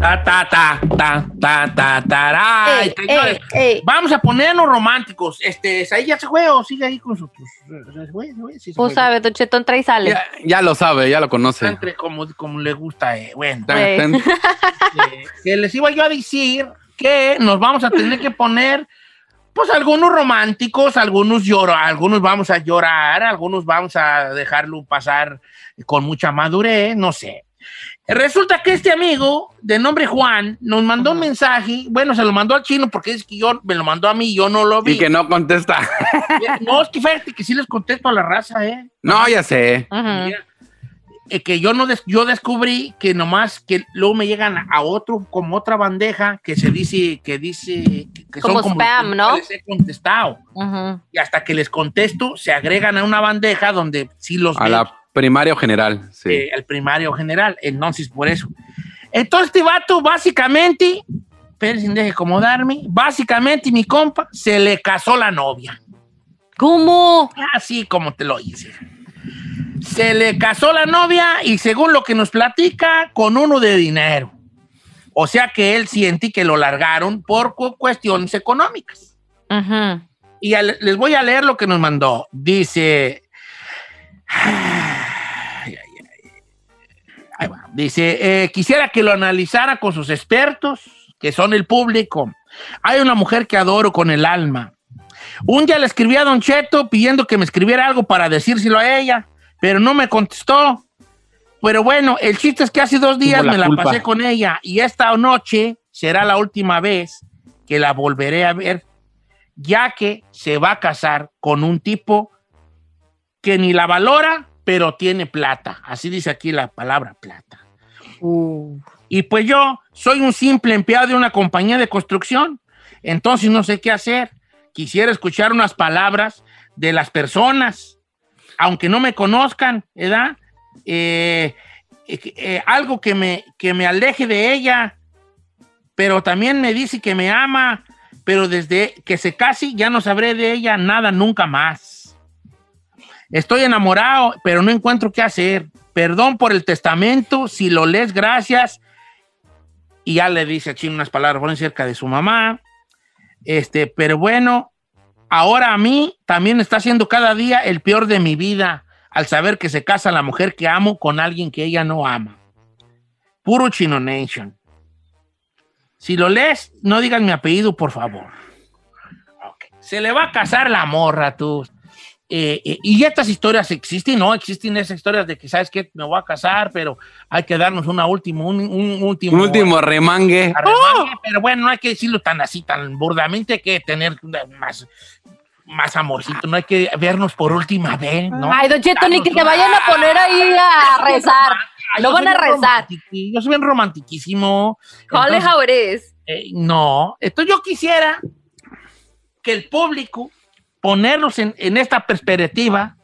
Ta, ta, ta, ta, ta, ta, ta, Ey, señores. ey, ey. Vamos a ponernos románticos. Este, ahí ya se fue o sigue ahí con nosotros. ¿Se fue? ¿Se fue? Sí, se Pues fue. sabe, Don Cheto, entra y sale. Ya, ya lo sabe, ya lo conoce. Entre como, como le gusta, eh. Bueno, tan. eh, que les iba yo a decir que nos vamos a tener que poner, pues, algunos románticos, algunos lloran, algunos vamos a llorar, algunos vamos a dejarlo pasar con mucha madurez, no sé. Resulta que este amigo de nombre Juan nos mandó un mensaje, bueno, se lo mandó al chino porque es que yo me lo mandó a mí, yo no lo vi. Y que no contesta. No, es que fíjate que sí les contesto a la raza, ¿eh? No, ya sé. Mira, que yo no des- yo descubrí que nomás que luego me llegan a otro como otra bandeja que se dice que dice que, que Como son como spam, que ¿no? les he contestado Ujú. y hasta que les contesto se agregan a una bandeja donde sí los A veo, la primario general, sí. eh, el primario general entonces por eso entonces este vato básicamente pero sin deje acomodarme básicamente mi compa se le casó la novia ¿Cómo? Así como te lo hice. Se le casó la novia y según lo que nos platica, con uno de dinero. O sea que él siente que lo largaron por cu- cuestiones económicas. Y les voy a leer lo que nos mandó. Dice... Ahí va. Dice, eh, quisiera que lo analizara con sus expertos, que son el público. Hay una mujer que adoro con el alma. Un día le escribí a Don Cheto pidiendo que me escribiera algo para decírselo a ella, pero no me contestó. Pero bueno, el chiste es que hace dos días la me la culpa. pasé con ella y esta noche será la última vez que la volveré a ver, ya que se va a casar con un tipo que ni la valora, pero tiene plata. Así dice aquí la palabra plata. Uh. Y pues yo soy un simple empleado de una compañía de construcción, entonces no sé qué hacer. Quisiera escuchar unas palabras de las personas, aunque no me conozcan, ¿verdad? Eh, eh, eh, algo que me, que me aleje de ella, pero también me dice que me ama, pero desde que se case ya no sabré de ella nada nunca más. Estoy enamorado, pero no encuentro qué hacer. Perdón por el testamento, si lo lees, gracias. Y ya le dice a Chino unas palabras buenas cerca de su mamá. Este, pero bueno, ahora a mí también está siendo cada día el peor de mi vida al saber que se casa la mujer que amo con alguien que ella no ama. Puro Chino Nation. Si lo lees, no digas mi apellido, por favor. Se le va a casar la morra, tú. Eh, eh, y estas historias existen, ¿no? Existen esas historias de que, ¿sabes qué? Me voy a casar, pero hay que darnos una última, un, un último... Un último remangue. Pero bueno, no hay que decirlo tan así, tan burdamente, hay que tener más, más amorcito, no hay que vernos por última vez, ¿no? Ay, Don Cheto, ni que te vayan a poner ahí a rezar. Yo van a rezar. Yo soy bien romantiquísimo. It is. eh, no, entonces yo quisiera que el público, ponerlos en, en esta perspectiva,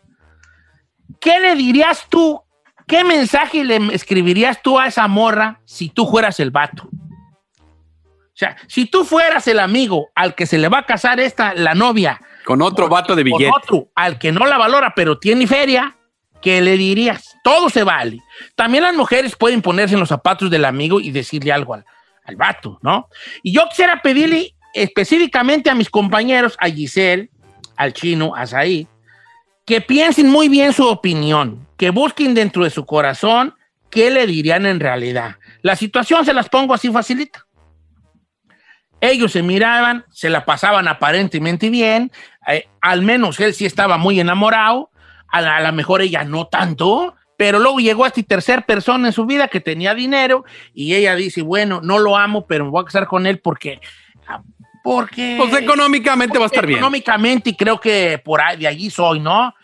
¿qué le dirías tú? ¿Qué mensaje le escribirías tú a esa morra si tú fueras el vato? O sea, si tú fueras el amigo al que se le va a casar esta, la novia, Con otro vato de con billete. otro al que no la valora pero tiene feria, ¿qué le dirías? Todo se vale. También las mujeres pueden ponerse en los zapatos del amigo y decirle algo al, al vato, ¿no? Y yo quisiera pedirle específicamente a mis compañeros, a Giselle, al chino, a Said, que piensen muy bien su opinión, que busquen dentro de su corazón qué le dirían en realidad. La situación se las pongo así facilita. Ellos se miraban, se la pasaban aparentemente bien, eh, al menos él sí estaba muy enamorado, a la mejor ella no tanto, pero luego llegó a esta tercer persona en su vida que tenía dinero y ella dice, bueno, no lo amo, pero me voy a casar con él porque... Porque... Pues económicamente va a estar bien. Económicamente y creo que por ahí, de allí soy, ¿no?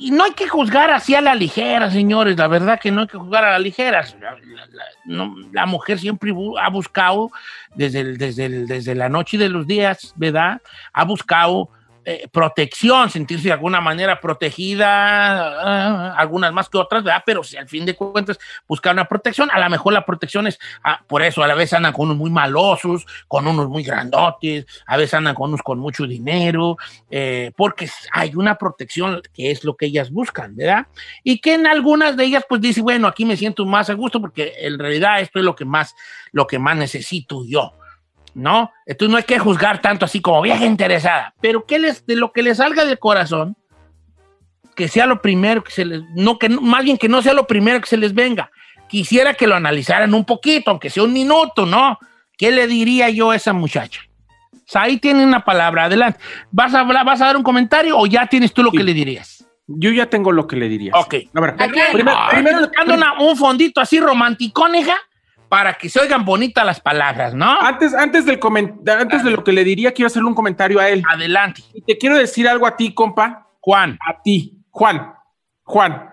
Y no hay que juzgar así a la ligera, señores. La verdad que no hay que juzgar a la ligera. La, la- la- no, la mujer siempre ha buscado, desde, el- desde, el- desde la noche de los días, ¿verdad? Ha buscado eh, protección, sentirse de alguna manera protegida, ah, algunas más que otras, ¿verdad? Pero si al fin de cuentas buscar una protección, a lo mejor la protección es, ah, por eso a la vez andan con unos muy malosos, con unos muy grandotes, a veces andan con unos con mucho dinero, eh, porque hay una protección que es lo que ellas buscan, ¿verdad? Y que en algunas de ellas pues dice, bueno, aquí me siento más a gusto porque en realidad esto es lo que más, lo que más necesito yo. ¿No? Entonces no hay que juzgar tanto así como vieja interesada, pero que les, de lo que les salga del corazón, que sea lo primero que se les, no que más bien que no sea lo primero que se les venga. Quisiera que lo analizaran un poquito, aunque sea un minuto, ¿no? ¿Qué le diría yo a esa muchacha? O sea, ahí tiene una palabra, adelante. ¿Vas a, hablar, ¿Vas a dar un comentario o ya tienes tú lo Sí. que le dirías? Yo ya tengo lo que le diría. Ok. A ver, ¿A quién? primero, primero- un fondito así romanticón, hija, para que se oigan bonitas las palabras, ¿no? antes, antes, del antes de lo que le diría, quiero hacerle un comentario a él. Adelante. Y te quiero decir algo a ti, compa. Juan. A ti, Juan. Juan.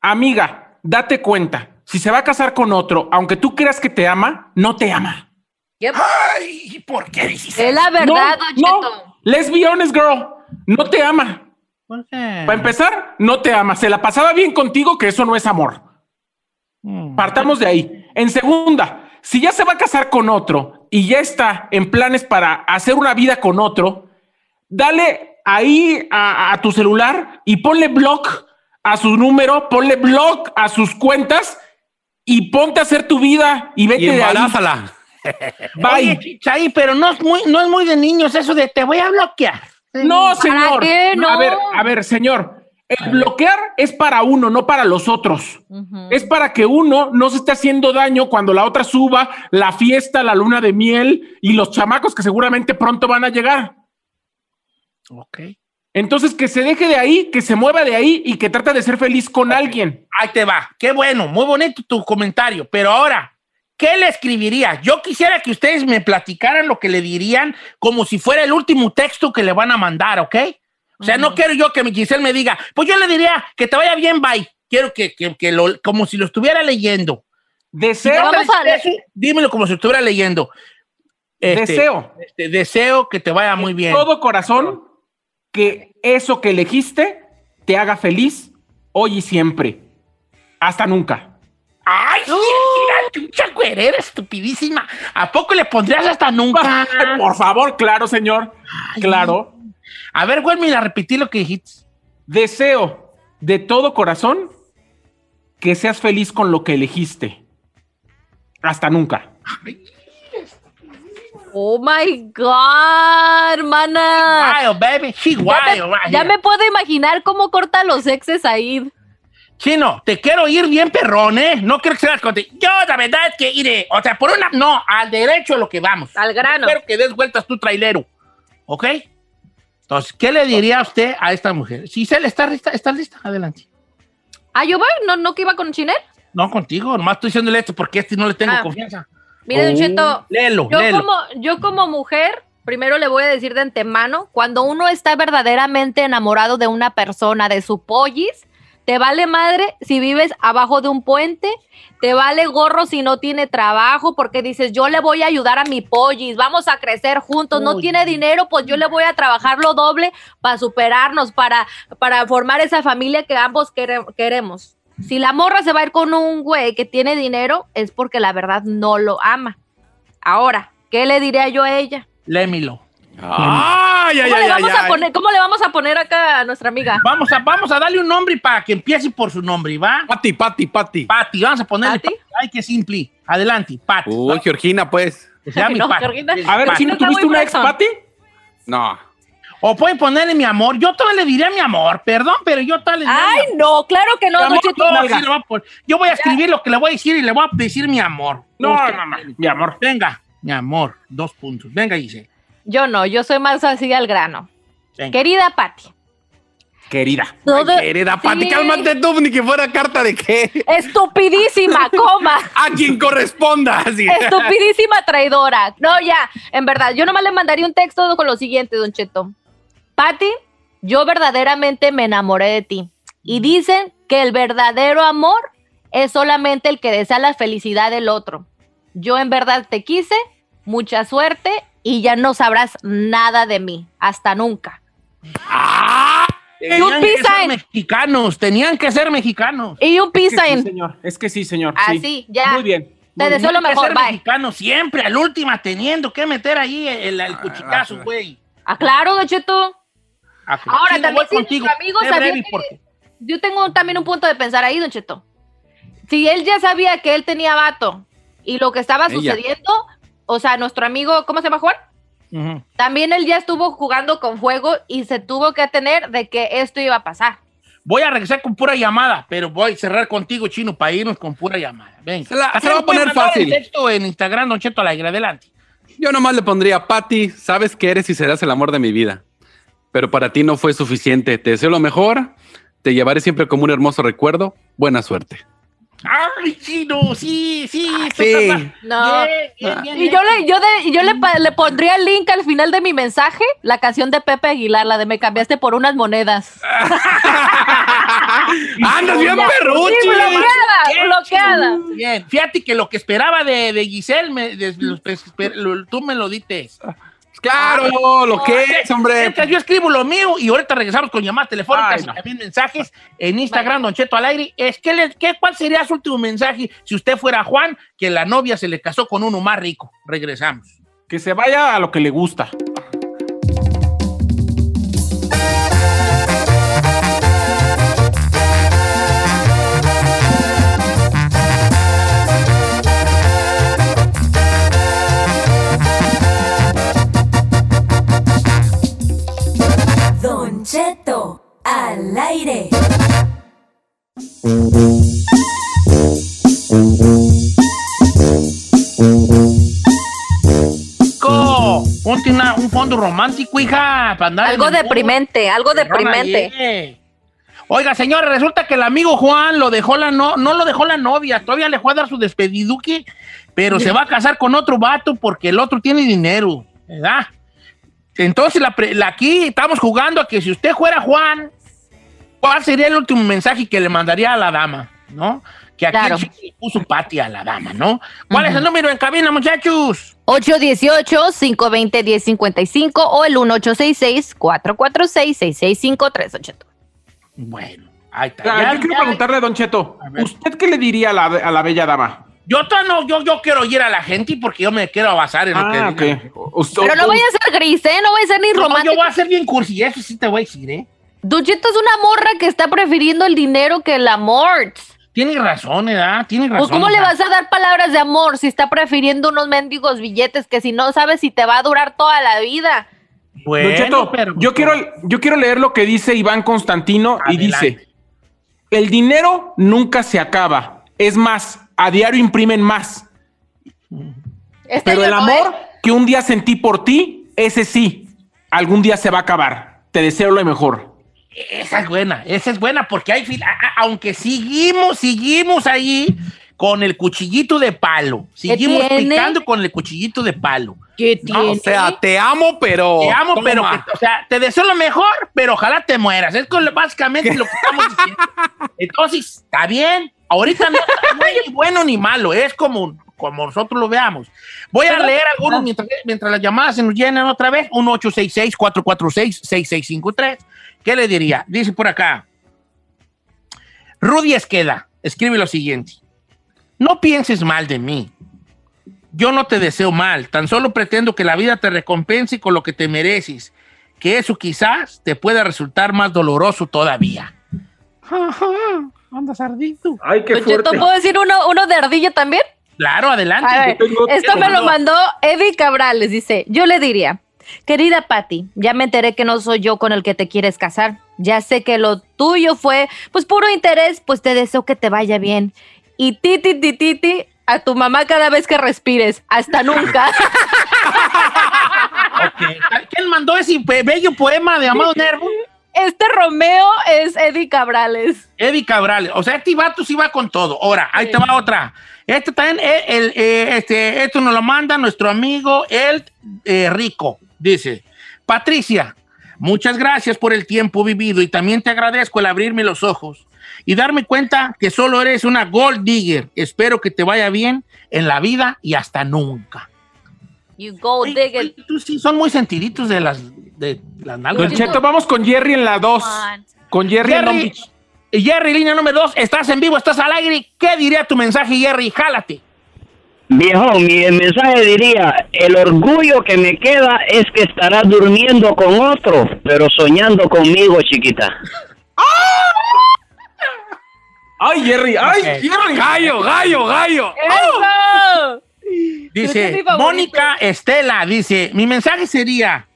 Amiga, date cuenta. Si se va a casar con otro, aunque tú creas que te ama, no te ama. Yep. Ay, ¿por qué dices Es la verdad, Don no, Cheto. no. Let's be honest, girl. No te ama. ¿Por qué? Para empezar, no te ama. Se la pasaba bien contigo, que eso no es amor. Mm. Partamos de ahí. En segunda, si ya se va a casar con otro y ya está en planes para hacer una vida con otro, dale ahí a, a tu celular y ponle block a su número, ponle block a sus cuentas y ponte a hacer tu vida y vete Y de ahí. embarázala. Bye. Pero no es, muy, no es muy de niños eso de te voy a bloquear. No, señor. qué no? A ver, a ver, señor. El bloquear es para uno, no para los otros. Es para que uno no se esté haciendo daño cuando la otra suba la fiesta, la luna de miel y los chamacos que seguramente pronto van a llegar. Ok. Entonces, que se deje de ahí, que se mueva de ahí y que trate de ser feliz con alguien. Ahí te va. Qué bueno, muy bonito tu comentario. Pero ahora, ¿qué le escribiría? Yo quisiera que ustedes me platicaran lo que le dirían como si fuera el último texto que le van a mandar, ¿ok? O sea, no quiero yo que mi Giselle me diga, pues yo le diría que te vaya bien, bye. Quiero que, que, que lo, como si lo estuviera leyendo. Deseo. Eso, dímelo como si lo estuviera leyendo. Este, deseo, este, deseo que te vaya muy bien. todo corazón, que eso que elegiste te haga feliz hoy y siempre. Hasta nunca. ¡Ay, sí, mira, pinche güerera estupidísima! ¿A poco le pondrías hasta nunca? Por favor, claro, señor. Claro. A ver, vuelve a repetir lo que dijiste. Deseo de todo corazón que seas feliz con lo que elegiste. Hasta nunca. Oh my God, hermana. Wild, baby. She Ya wild, me, right ya me puedo imaginar cómo corta los exes ahí. Chino, te quiero ir bien perrón, ¿eh? No quiero que seas contigo. Yo, la verdad es que iré. O sea, por una. No, al derecho a lo que vamos. Al grano. Espero que des vueltas tu trailero. ¿Ok? Entonces, ¿qué le diría usted a esta mujer? Si se le está lista, está lista, adelante. Ah, yo voy, no, no que iba con Chinel. No contigo, nomás estoy diciéndole esto porque a este no le tengo Ah. confianza. Mire, Don Oh. Cheto, Léelo, yo léelo. como, yo como mujer, primero le voy a decir de antemano, cuando uno está verdaderamente enamorado de una persona, de su pollis, te vale madre si vives abajo de un puente, te vale gorro si no tiene trabajo, porque dices, yo le voy a ayudar a mi pollis, vamos a crecer juntos, no Uy. tiene dinero, pues yo le voy a trabajar lo doble para superarnos, para, para formar esa familia que ambos quere- queremos. Si la morra se va a ir con un güey que tiene dinero, es porque la verdad no lo ama. Ahora, ¿qué le diría yo a ella? Lémilo. Ay, ay, ¿Cómo, ay, le vamos ay, a ay. poner, ¿Cómo le vamos a poner acá a nuestra amiga? Vamos a, vamos a darle un nombre para que empiece por su nombre, ¿va? Pati, Pati, Pati. Pati, vamos a ponerle ¿Pati? Pati. Ay, qué simple. Adelante, Pati. Uy, Georgina, pues. No, Pati. Georgina. A ver, si no tuviste una ex. Pati. No. O pueden ponerle mi amor. Yo todavía le diría mi amor, perdón, pero yo todavía le diría mi Ay, no, claro que no, Mi amor, sí voy. Yo voy a escribir lo que le voy a decir y le voy a decir mi amor. No, Usted, no, no, mi amor. Venga, mi amor, dos puntos. Venga, dice. Yo no, yo soy más así al grano. Venga. Querida Patti. Querida. todo- Ay, querida Pati, Sí. cálmate tú, ni que fuera carta de qué. Estupidísima, coma. A quien corresponda. así. Estupidísima traidora. No, ya, en verdad, yo nomás le mandaría un texto con lo siguiente, Don Cheto. Patti, yo verdaderamente me enamoré de ti. Y dicen que el verdadero amor es solamente el que desea la felicidad del otro. Yo en verdad te quise, mucha suerte y ya no sabrás nada de mí. Hasta nunca. Tenían un que ser mexicanos, tenían que ser mexicanos. Y un Es que sí, señor. Es que sí, señor. Ah, sí. sí, ya. Muy bien. Te Muy deseo bien. lo Tenían que mejor, ser bye. mexicanos siempre, al última, teniendo que meter ahí el, el cuchicazo, güey. Ah, claro, Don Cheto. Ah, Ahora, sí, también contigo. nuestro amigo Sé sabía breve, que- porque- Yo tengo también un punto de pensar ahí, Don Cheto. Si él ya sabía que él tenía vato y lo que estaba Ella. sucediendo, o sea, nuestro amigo, ¿cómo se llama Juan? Ujú. También él ya estuvo jugando con fuego y se tuvo que atener de que esto iba a pasar. Voy a regresar con pura llamada, pero voy a cerrar contigo, Chino, para irnos con pura llamada. Venga. Se la- se va a poner fácil. el texto en Instagram, Don Cheto Alegre. Adelante. Yo nomás le pondría, Patty, sabes que eres y serás el amor de mi vida. Pero para ti no fue suficiente. Te deseo lo mejor. Te llevaré siempre como un hermoso recuerdo. Buena suerte. ¡Ay, Chino! Sí, sí. esto sí. está- No. Bien, bien, bien, Y yo le, yo de, y yo le, le pondría el link al final de mi mensaje, la canción de Pepe Aguilar, la de me cambiaste por unas monedas. ¡Andas bien Sí, perruchi! bloqueada, Bien, bloqueada. Chino, Bien, fíjate que lo que esperaba de, de Giselle, me- de- lo- tú me lo diste. Claro, lo que es, hombre. Mientras yo escribo lo mío y ahorita regresamos con llamadas telefónicas Ay, y también mensajes en Instagram, Don Cheto al aire. Es que le- ¿qué, ¿Cuál sería su último mensaje si usted fuera Juan, que la novia se le casó con uno más rico? Regresamos. Que se vaya a lo que le gusta. Al aire. Una- un fondo romántico, hija, para andar Algo deprimente, algo deprimente. Oiga, señora, resulta que el amigo Juan lo dejó la no, no lo dejó la novia, todavía le fue a dar su despediduque, pero se va a casar con otro vato porque el otro tiene dinero, ¿verdad? Entonces, la, pre- la- aquí estamos jugando a que si usted fuera Juan, ¿cuál sería el último mensaje que le mandaría a la dama? ¿No? Que aquí Claro. le puso Pati a la dama, ¿no? ¿Cuál es el número en cabina, muchachos? 818-520-1055 o el 1866-446-6653, Don Cheto. Bueno, ahí está. Ah, Ya- yo quiero ya- preguntarle a Don Cheto, A. ¿usted qué le diría a la, a la bella dama? Yo, no, yo, yo quiero oír a la gente porque yo me quiero basar en lo Ah, que ok. digan. Usted- Pero no vaya a ser gris, ¿eh? No vaya a ser ni No, romántico. yo voy a ser bien cursi, eso sí te voy a decir, ¿eh? Don Cheto es una morra que está prefiriendo el dinero que el amor. Tienes razón, ¿verdad? Tienes razón. Pues, ¿cómo le vas a dar palabras de amor si está prefiriendo unos mendigos billetes que si no sabes si te va a durar toda la vida? Bueno, Cheto, pero- yo, quiero, yo quiero leer lo que dice Iván Constantino y dice, el dinero nunca se acaba. Es más, a diario imprimen más. Este Pero el amor ¿eh? que un día sentí por ti, ese sí, algún día se va a acabar. Te deseo lo mejor. Esa es buena, esa es buena porque hay aunque seguimos, seguimos ahí con el cuchillito de palo. Seguimos tiene? picando con el cuchillito de palo. ¿Qué No, o tiene? sea, te amo, pero. Te amo, pero Toma. que- o sea, te deseo lo mejor, pero ojalá te mueras. Es con- básicamente lo que estamos diciendo. Entonces, está bien. Ahorita no, no hay ni bueno ni malo, es como, como nosotros lo veamos. Voy a leer algunos mientras, mientras las llamadas se nos llenan otra vez. 1-866-446-6653. ¿Qué le diría? Dice por acá. Rudy Esqueda escribe lo siguiente. No pienses mal de mí. Yo no te deseo mal, tan solo pretendo que la vida te recompense con lo que te mereces, que eso quizás te pueda resultar más doloroso todavía. Andas ardito. Ay, qué Cheto, ¿puedo decir uno, uno de ardilla también? Claro, adelante. Ver, esto me lo mandó. mandó Eddie Cabrales, dice, yo le diría, querida Patty, ya me enteré que no soy yo con el que te quieres casar, ya sé que lo tuyo fue, pues puro interés, pues te deseo que te vaya bien. Y titi, titi, titi, a tu mamá cada vez que respires, hasta nunca. ¿Quién mandó ese bello poema de Amado Nervo? este Romeo es Eddie Cabrales. Eddie Cabral. O sea, este vato sí va con todo. Ahora, ahí te va otra. Este también, eh, el, eh, este, esto nos lo manda nuestro amigo El eh, Rico. Dice, Patricia, muchas gracias por el tiempo vivido y también te agradezco el abrirme los ojos y darme cuenta que solo eres una gold digger. Espero que te vaya bien en la vida y hasta nunca. You go Oye, dig oye, it. tú sí, son muy sentiditos de las, de las nalgas. Don Cheto, vamos con Jerry en la 2. Man. Con Jerry, en Long Beach. Jerry, línea número dos, estás en vivo, estás al aire. ¿Qué diría tu mensaje, Jerry? Jálate. Viejo, mi mensaje diría, el orgullo que me queda es que estarás durmiendo con otro, pero soñando conmigo, chiquita. Ay, Jerry, ay. Jerry. Gallo, gallo, gallo. ¡Eso! Ese Dice es. Mónica Estela, dice, mi mensaje sería,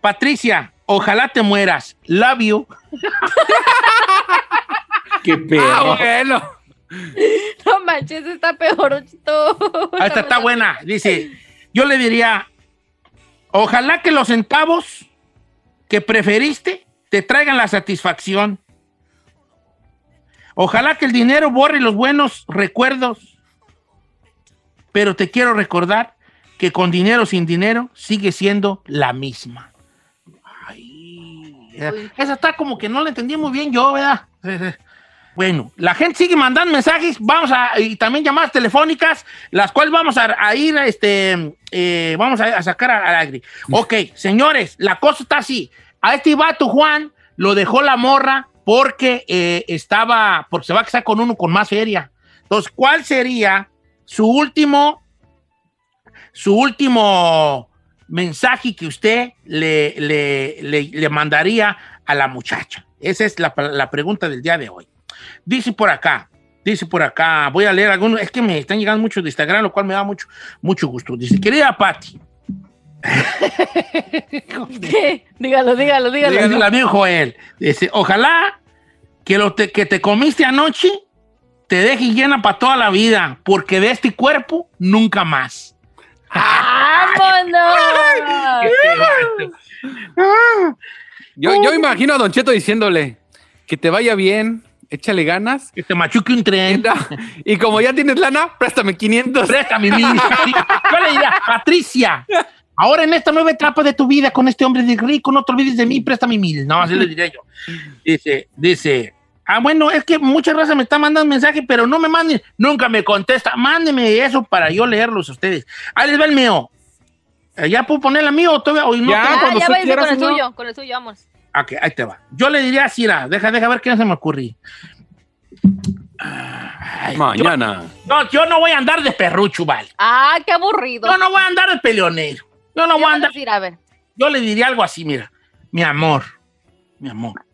Patricia, ojalá te mueras. Love you. Qué Ah, perro. bueno. No manches, está peor. Ah, Esta está buena. Dice, yo le diría, ojalá que los centavos que preferiste te traigan la satisfacción. Ojalá que el dinero borre los buenos recuerdos. Pero te quiero recordar que con dinero o sin dinero sigue siendo la misma. Ay, esa está como que no la entendí muy bien yo, ¿verdad? Bueno, la gente sigue mandando mensajes, vamos a, y también llamadas telefónicas, las cuales vamos a, a ir, este, eh, vamos a, a sacar al aire. Ok, señores, la cosa está así. A este vato Juan lo dejó la morra porque eh, estaba, porque se va a casar con uno con más feria. Entonces, ¿cuál sería su último, su último mensaje que usted le, le, le- le mandaría a la muchacha? Esa es la, la pregunta del día de hoy. Dice por acá, dice por acá, voy a leer algunos, es que me están llegando muchos de Instagram, lo cual me da mucho, mucho gusto. Dice, querida Patti, ¿Qué? Dígalo, dígalo, dígalo. el amigo Joel, dice, ojalá que lo te- que te comiste anoche te deje llena para toda la vida, porque de este cuerpo nunca más. ¡Vámonos! Yo, yo imagino a Don Cheto diciéndole que te vaya bien, échale ganas. Que te machuque un tren. Y como ya tienes lana, préstame 500. Préstame mil. Yo le diría, Patricia, ahora en esta nueva etapa de tu vida con este hombre de rico, no te olvides de mí, préstame mil. No, así le diría yo. Dice, dice, ah, bueno, es que muchas razas me están mandando mensajes, pero no me manden, nunca me contesta. Mándeme eso para yo leerlos a ustedes. Ahí les va el mío. Eh, ¿Ya puedo poner el mío o todavía? o no Ya. Ah, cuando ya con el suyo, con el suyo, vamos. Ok, ahí te va. Yo le diría así, mira, deja, deja ver qué se me ocurrió. Ay, yo- Mañana. no, yo no voy a andar de perrucho, vale. Ah, qué aburrido. Yo no voy a andar de peleonero. Yo no ¿Qué voy a a andar. decir? A ver. Yo le diría algo así, mira. Mi amor. Mi amor.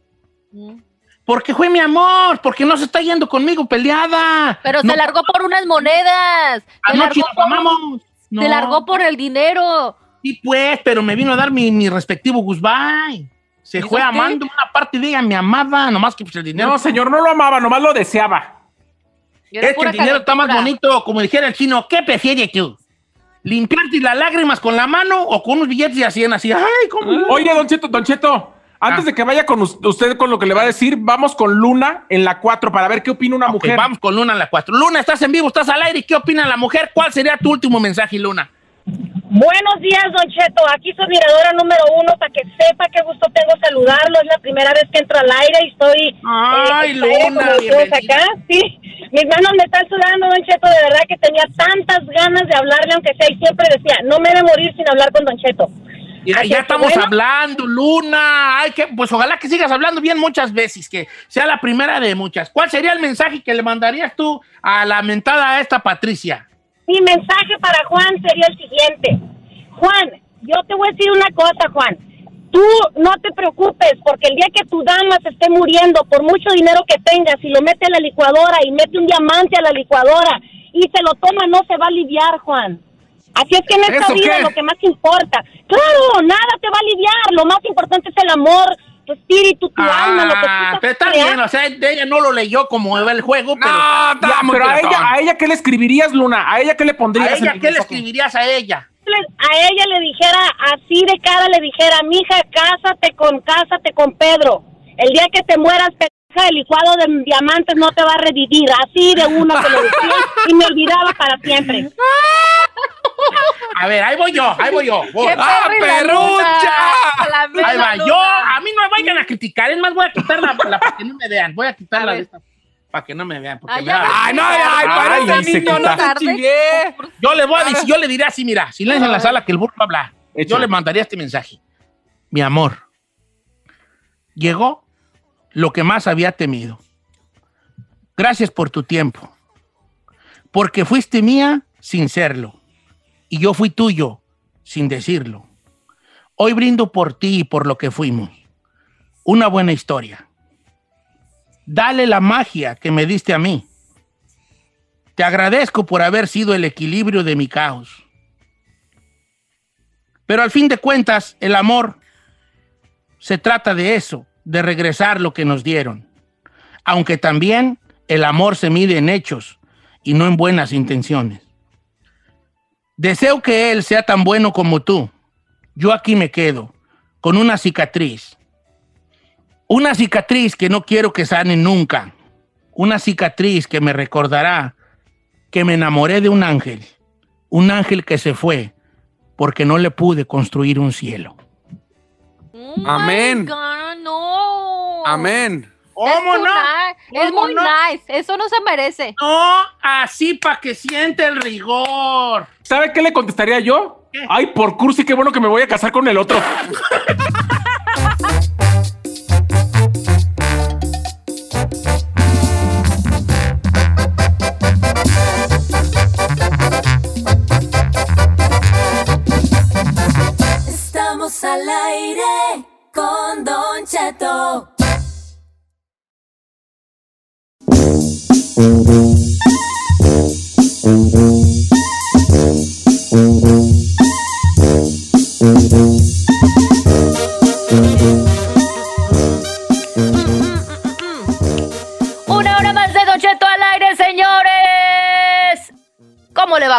Mm. Porque fue mi amor, porque no se está yendo conmigo peleada. Pero No, se largó por unas monedas. Anoche nos amamos. No, se largó por el dinero. Sí, pues, pero me vino a dar mi, mi respectivo goodbye. Se ¿Y fue amando una parte ella, me amaba, nomás que pues el dinero. No, señor, no lo amaba, nomás lo deseaba. Y es que el dinero está más bonito, como dijera el chino. ¿Qué prefieres tú? ¿Limpiarte las lágrimas con la mano o con unos billetes de a 100 así? Ay, ¿cómo? Oye, Don Cheto, Don Cheto, antes Ah. de que vaya con us- usted con lo que le va a decir, vamos con Luna en la 4 para ver qué opina una Ok, mujer. vamos con Luna en la 4. Luna, estás en vivo, estás al aire. ¿Qué opina la mujer? ¿Cuál sería tu último mensaje, Luna? Buenos días, Don Cheto. Aquí su admiradora número uno para que sepa qué gusto tengo saludarlo. Es la primera vez que entro al aire y estoy. Ay, eh, Luna, acá. Sí, mis manos me están sudando, Don Cheto. De verdad que tenía tantas ganas de hablarle, aunque sea, y siempre decía, no me he de morir sin hablar con Don Cheto. Ya, Así ya estamos bueno. hablando, Luna. Ay, que, pues ojalá que sigas hablando bien muchas veces, que sea la primera de muchas. ¿Cuál sería el mensaje que le mandarías tú a la mentada a esta Patricia? Mi mensaje para Juan sería el siguiente. Juan, yo te voy a decir una cosa, Juan. Tú no te preocupes porque el día que tu dama se esté muriendo, por mucho dinero que tengas, y lo mete a la licuadora y mete un diamante a la licuadora y se lo toma, no se va a aliviar, Juan. Así es que en esta ¿Eso vida qué? lo que más importa, claro, nada te va a aliviar, lo más importante es el amor, tu espíritu, tu alma, lo que tú Ah, estás pero está creando. bien, o sea, ella no lo leyó como el juego, pero No, Ya, pero a ella, a ella, ¿qué le escribirías, Luna? ¿A ella qué le pondrías? a ella, el ¿qué le escribirías a ella? a ella le dijera así de cara, le dijera, mija, cásate con, cásate con Pedro. El día que te mueras, pendeja, el licuado de diamantes no te va a revivir. Así de una te lo decía y me olvidaba para siempre. A ver, ahí voy yo, ahí voy yo. voy. ¡Qué ¡Ah, perrucha! luna! Ahí va, luna. yo, a mí no me vayan a criticar, es más, voy a quitarla la, para que no me vean, voy a quitarla de esta. para que no me vean. porque Ay, me. Ay, no, ay, Ay, para ese niño no te. Yo le voy a decir, yo le diría así, mira, silencio en la sala que el burro va a hablar. Yo le mandaría este mensaje. Mi amor, llegó lo que más había temido. Gracias por tu tiempo. Porque fuiste mía sin serlo. Y yo fui tuyo sin decirlo. Hoy brindo por ti y por lo que fuimos. Una buena historia. Dale la magia que me diste a mí. Te agradezco por haber sido el equilibrio de mi caos. Pero al fin de cuentas, el amor se trata de eso, de regresar lo que nos dieron. Aunque también el amor se mide en hechos y no en buenas intenciones. Deseo que él sea tan bueno como tú. Yo aquí me quedo, con una cicatriz. Una cicatriz que no quiero que sane nunca. Una cicatriz que me recordará que me enamoré de un ángel. Un ángel que se fue porque no le pude construir un cielo. Oh Amén. God, no. Amén. ¿Cómo Es no? nice. Es ¿Cómo muy no? nice. Eso no se merece. No, así para que siente el rigor. ¿Sabe qué le contestaría yo? ¿Qué? Ay, por cursi, qué bueno que me voy a casar con el otro. Estamos al aire con Don Cheto.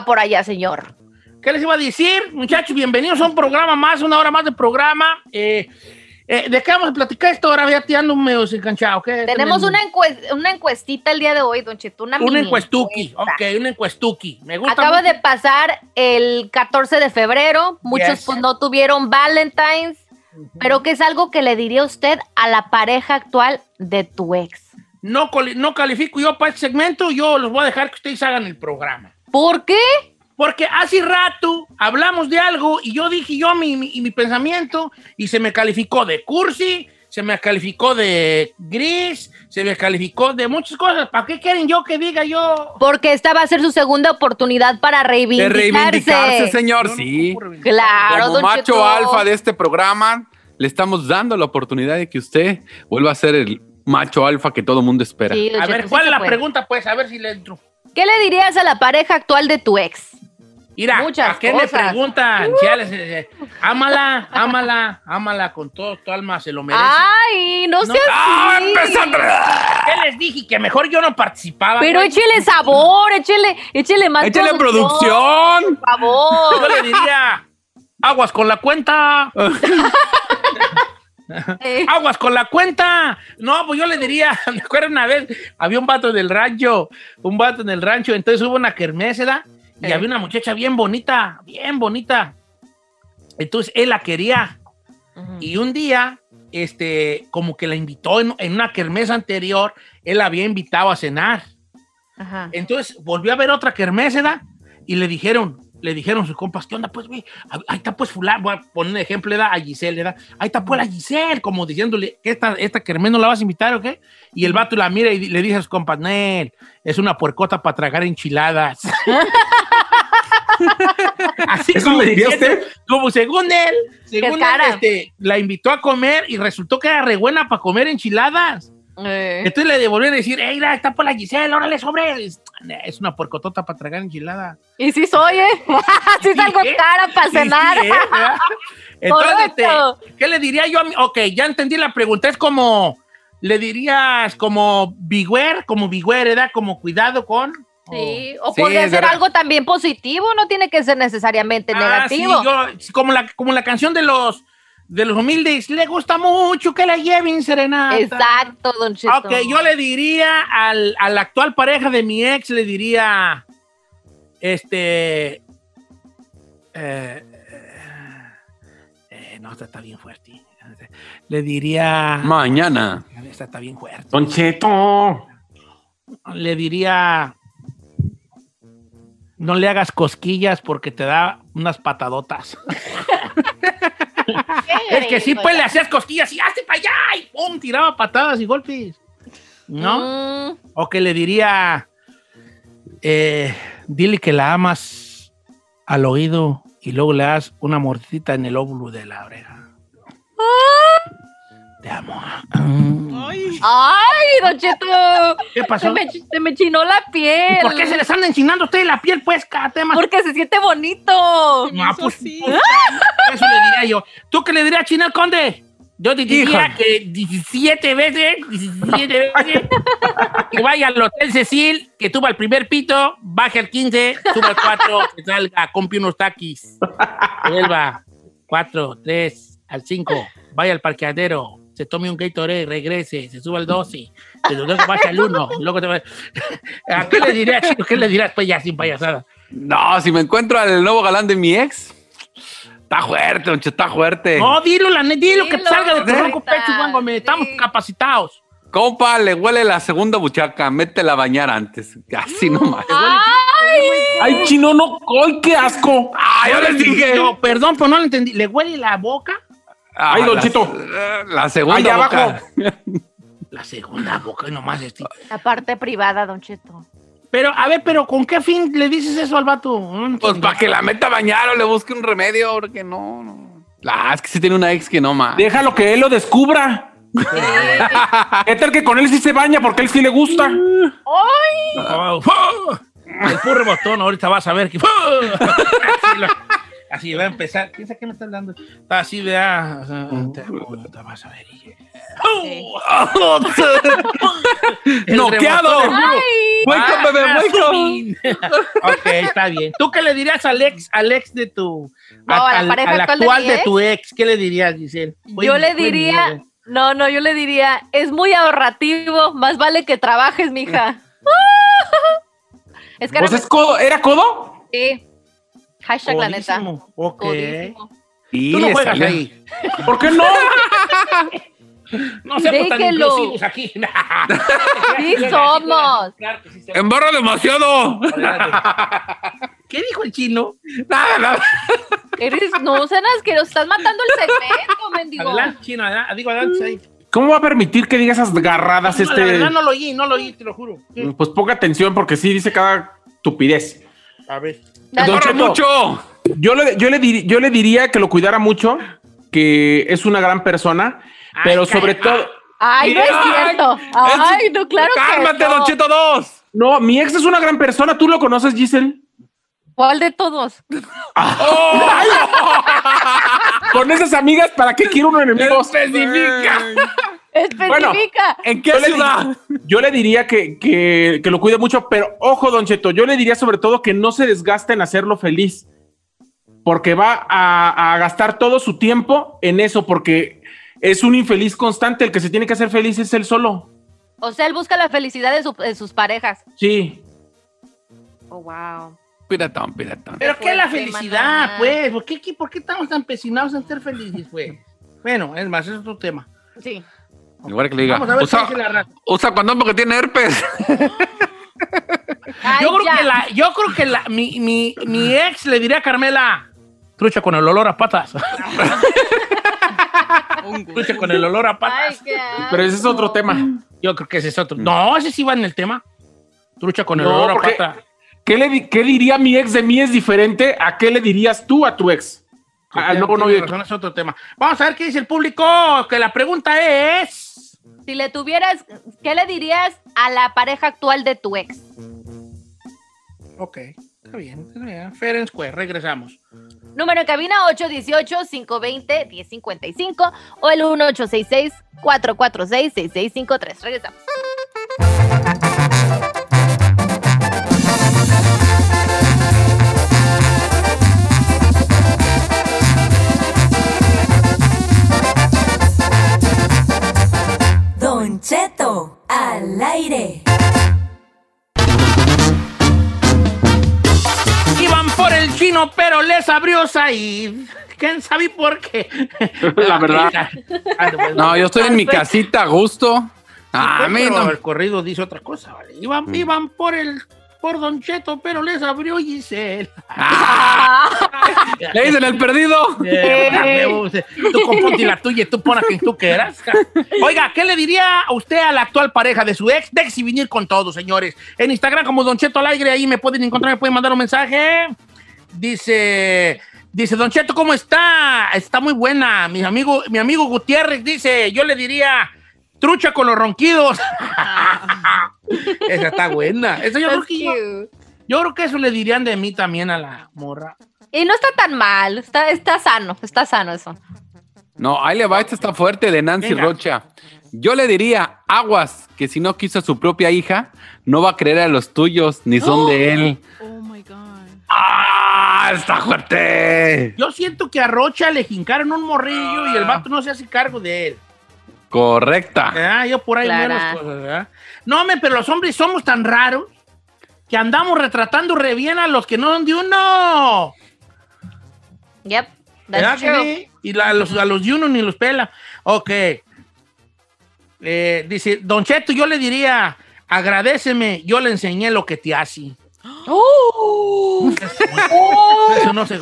Por allá, señor? ¿Qué les iba a decir? Muchachos, bienvenidos a un programa más, una hora más de programa. Eh, eh, ¿De qué vamos a platicar esto? Ahora ya te ando medio desencanchado. ¿qué Tenemos tenemos? una, encue- una encuestita el día de hoy, Don Cheto. Una, Una encuestuki. encuesta. Ok, una encuestuki. Me gusta Acaba mucho. de pasar el 14 de febrero. Muchos Yes. pues no tuvieron Valentine's. Pero ¿qué es algo que le diría usted a la pareja actual de tu ex? No, no califico yo para este segmento, yo los voy a dejar que ustedes hagan el programa. ¿Por qué? Porque hace rato hablamos de algo y yo dije yo mi, mi, y mi pensamiento y se me calificó de cursi, se me calificó de gris, se me calificó de muchas cosas. ¿Para qué quieren yo que diga yo? Porque esta va a ser su segunda oportunidad para De reivindicarse. reivindicarse, señor, no sí. Claro, Como Don macho Cheto. alfa de este programa, le estamos dando la oportunidad de que usted vuelva a ser el macho alfa que todo mundo espera. Sí, A Cheto, ver, sí ¿cuál se es la puede. pregunta? Pues, a ver si le entro. ¿Qué le dirías a la pareja actual de tu ex? Mira, Muchas ¿a qué cosas. me preguntan? Si ya les- eh, ámala, ámala, ámala con todo tu alma, se lo merece. Ay, no, No. seas ¡Ah! ¿Qué les dije? Que mejor yo no participaba. Pero güey. échele sabor, échele, échele más ¡Échale producción! Por favor. Yo le diría, aguas con la cuenta. Eh, Aguas con la cuenta. No, pues yo le diría, me acuerdo una vez, había un vato del rancho, un vato en el rancho, entonces hubo una kerméseda y había una muchacha bien bonita, bien bonita. Entonces él la quería y un día, este, como que la invitó en, en una kermesa anterior, él la había invitado a cenar. Ajá. Entonces volvió a ver otra kerméseda y le dijeron, le dijeron sus compas, ¿qué onda? Pues, güey, ahí está pues fulano, voy a poner un ejemplo, da a Giselle, le da, ahí está pues la Giselle, como diciéndole, ¿qué esta, esta kermés no la vas a invitar o qué? Y el vato la mira y le dice a sus compas, Nel, es una puercota para tragar enchiladas. Así ¿Eso le diría diciendo- usted? Como según él, según él, este, la invitó a comer y resultó que era re buena para comer enchiladas. Eh, Entonces le devolvieron a decir, ey, mira, está por la Giselle, órale, sobre. Es, es una puercotota para tragar enchilada. Y sí soy, ¿eh? sí Sí, salgo ¿eh? cara para cenar. sí, ¿eh? Entonces, este, ¿qué le diría yo a mí? Ok, ya entendí la pregunta. Es como, le dirías como beware, como beware, ¿verdad? Como cuidado con. Sí, o Sí, podría ser algo también positivo, no tiene que ser necesariamente Ah, negativo. sí, yo, como, la, como la canción de los, de los humildes, le gusta mucho que la lleven serenata. Exacto, don Cheto. Ok, yo le diría al, a la actual pareja de mi ex, le diría, este, eh, eh, no, esta está bien fuerte. Le diría, Mañana. esta está bien fuerte. Don Cheto. le diría, no le hagas cosquillas porque te da unas patadotas. es que sí, pues le hacías cosquillas y hazte para allá y pum, tiraba patadas y golpes. ¿No? Mm, O que le diría, eh, dile que la amas al oído y luego le das una mordidita en el óvulo de la oreja. Te amo. Mm. ¡Ay, Don Cheto! ¿Qué Se pasó? me, se me chinó la piel. ¿Y por qué se les anda enchinando a ustedes la piel, pues, cada tema? Porque se siente bonito. No, pues, pues, eso le diría yo. ¿Tú qué le dirías a Chinel Conde? Yo te diría Híjole. que 17 veces, 17 veces, que vaya al Hotel Cecil, que tuvo el primer pito, baje al 15, suba al 4, que salga, compre unos taquis, vuelva 4, 3, al 5, vaya al parqueadero, se tome un Gatorade, regrese, se suba al 12, se luego vaya al 1, luego te va... ¿A qué le dirías, chico? ¿Qué le dirás? Pues ya, sin payasada. No, si me encuentro al nuevo galán de mi ex, está fuerte, Don Cheto, está fuerte. No, dilo, la neta, dilo, que Dilo, salga de tu ronco pecho, Juan Gómez. Estamos sí. capacitados. Compa, le huele la segunda buchaca, métela a bañar antes. Así nomás. ¡Ay! Ay, chino, no. ¡Ay, qué asco! ¡Ah, yo les dije! No, perdón, pero no lo entendí. ¿Le huele la boca? Ah, Ay, Don la-. La segunda Allá boca. abajo. La segunda boca, nomás este. La parte privada, Don Cheto. Pero, a ver, pero ¿con qué fin le dices eso al vato? No. Pues para que la meta a bañar o le busque un remedio, porque no, no. Ah, es que sí tiene una ex que no más. Déjalo que él lo descubra. ¿Qué tal que con él sí se baña porque él sí le gusta? Oh, ¡fu! El puro botón, ahorita vas a ver que. Así, va a empezar. ¿Quién sabe qué me está hablando? Está así, vea. o sea, te amo, te vas a ver. y- El ¡Noqueado! bebé, Ah, up. subin. ok, está bien. ¿Tú qué le dirías al ex, al ex de tu. No, a la pareja al actual de actual de, ex. tu ex? ¿Qué le dirías, Giselle? Yo le diría, miedo. no, no, yo le diría, es muy ahorrativo, más vale que trabajes, mija. es que Pues ahora es codo, ¿era codo? sí. Hashtag la neta. Ok. Codísimo. Y Tú no le juegas salió. ahí. ¿Por qué no? No seamos tan Déjelo. inclusivos aquí. Sí somos. Claro que sí. ¡Embarra demasiado! ¿Qué dijo el chino? Nada, nada. Eres, no sean asquerosos, estás matando el segmento, mendigo. Adelante, chino. adelante. Digo, adelante. ahí. ¿Cómo va a permitir que diga esas garradas No, La este? verdad no lo oí, no lo oí, te lo juro. Pues ponga atención porque sí dice cada estupidez. A ver. Don ¡Embarra Cheto. mucho! Yo le, yo, le dir- yo le diría que lo cuidara mucho, que es una gran persona, Ay, pero sobre todo... Ay, no es cierto. Ay, no, claro que ¡Cálmate, no. Don Cheto 2! No, mi ex es una gran persona. ¿Tú lo conoces, Giselle? ¿Cuál de todos? Con esas amigas, ¿para qué quiero un enemigo? ¡Especifica! Especifica. ¿En qué Yo le, ciudad? yo le diría que, que- que lo cuide mucho, pero ojo, Don Cheto, yo le diría sobre todo que no se desgaste en hacerlo feliz, porque va a, a gastar todo su tiempo en eso, porque es un infeliz constante, el que se tiene que hacer feliz es él solo. O sea, él busca la felicidad de, su- de sus parejas. Sí. Oh, wow. Piratón, piratón. Pero Qué qué es la felicidad, pues. ¿Por qué, qué- por qué estamos tan empecinados en ser felices, pues? Bueno, es más, es otro tema. Sí. Igual que le diga. Vamos a ver qué Usa, dice la raza. usa condón porque tiene herpes. Ay, Yo creo, ya. que la, yo creo que la, mi, mi, mi ex le diría a Carmela, trucha con el olor a patas. trucha con el olor a patas. Pero ese es otro tema. Yo creo que ese es otro. No, ese sí va en el tema. Trucha con el No, olor a patas. ¿Qué, le, ¿Qué diría mi ex de mí es diferente a qué le dirías tú a tu ex? Novio de tu- razón, es otro tema. Vamos a ver qué dice el público, que la pregunta es... Si le tuvieras, ¿qué le dirías a la pareja actual de tu ex? Ok, está bien, está bien. Fair and square, regresamos. Número en cabina 818-520-1055 o el 1866-446-6653. Regresamos. Al aire. Iban por el chino, pero les abrió Said. ¿Quién sabe por qué? La verdad. Ah, No, yo estoy en mi casita a gusto, Ah, pero no. el corrido dice otra cosa, ¿vale? Iban, iban por el por Don Cheto, pero les abrió Giselle. Le dicen el perdido. Eh, tú componte la tuya y tú pon a quien tú quieras. Oiga, ¿qué le diría a usted a la actual pareja de su ex? Dex y venir con todo, señores. En Instagram como Don Cheto al aire, ahí me pueden encontrar, me pueden mandar un mensaje. Dice, dice Don Cheto, ¿cómo está? Está muy buena. Mi amigo, mi amigo Gutiérrez dice, yo le diría, trucha con los ronquidos. Esa está buena. Esa yo, creo que yo, yo creo que eso le dirían de mí también a la morra. Y no está tan mal, está, está sano, está sano eso. No, ahí le va, esta está fuerte de Nancy Venga. Rocha. Yo le diría, aguas, que si no quiso a su propia hija, no va a creer a los tuyos, ni son de él. Oh my God. ¡Ah! ¡Está fuerte! Yo siento que a Rocha le jincaron un morrillo y el vato no se hace cargo de él. Correcta. Ah, yo por ahí veo las cosas, ¿verdad? No, me, pero los hombres somos tan raros que andamos retratando re bien a los que no son de uno. Yep, ¿Verdad that's true. Y la- a, los, a los de uno ni los pela. Ok. Eh, dice, Don Cheto, yo le diría, agradeceme, yo le enseñé lo que te hace. ¡Oh! Eso no se.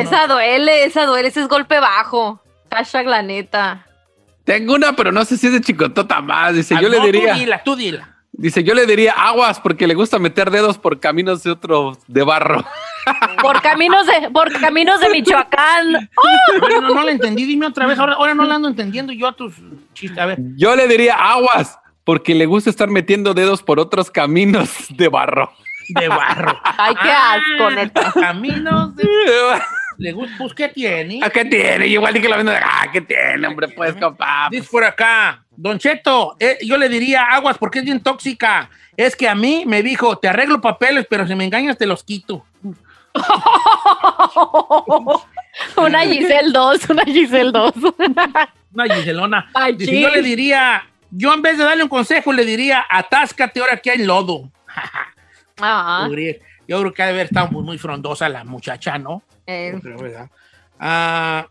Esa duele, esa duele, ese es golpe bajo. Hashtag la neta. Tengo una, pero no sé si es de chicotota más. Dice, Ah, yo le diría, Tú dila, tú dila. dice, yo le diría aguas porque le gusta meter dedos por caminos de otros de barro. Por caminos de, por caminos de Michoacán. No, no la entendí, dime otra vez. Ahora, ahora no la ando entendiendo yo a tus chistes. A ver. Yo le diría aguas porque le gusta estar metiendo dedos por otros caminos de barro. De barro. Ay, qué Ah, asco, neta. Caminos de. Le gusta, pues, ¿qué tiene? ¿A qué tiene? Igual dije la misma. Ah, ¿qué tiene, hombre? Pues, compa. Dice por acá, Don Cheto, eh, yo le diría aguas porque es bien tóxica. Es que a mí me dijo, te arreglo papeles, pero si me engañas te los quito. una Giselle 2, una Giselle 2. Una Giselona. Ay, Dice, yo le diría, yo en vez de darle un consejo, le diría, atáscate ahora que hay lodo. Ah. Yo creo que ha de haber estado muy, muy frondosa la muchacha, ¿no? eh, creo, ¿verdad? Ah,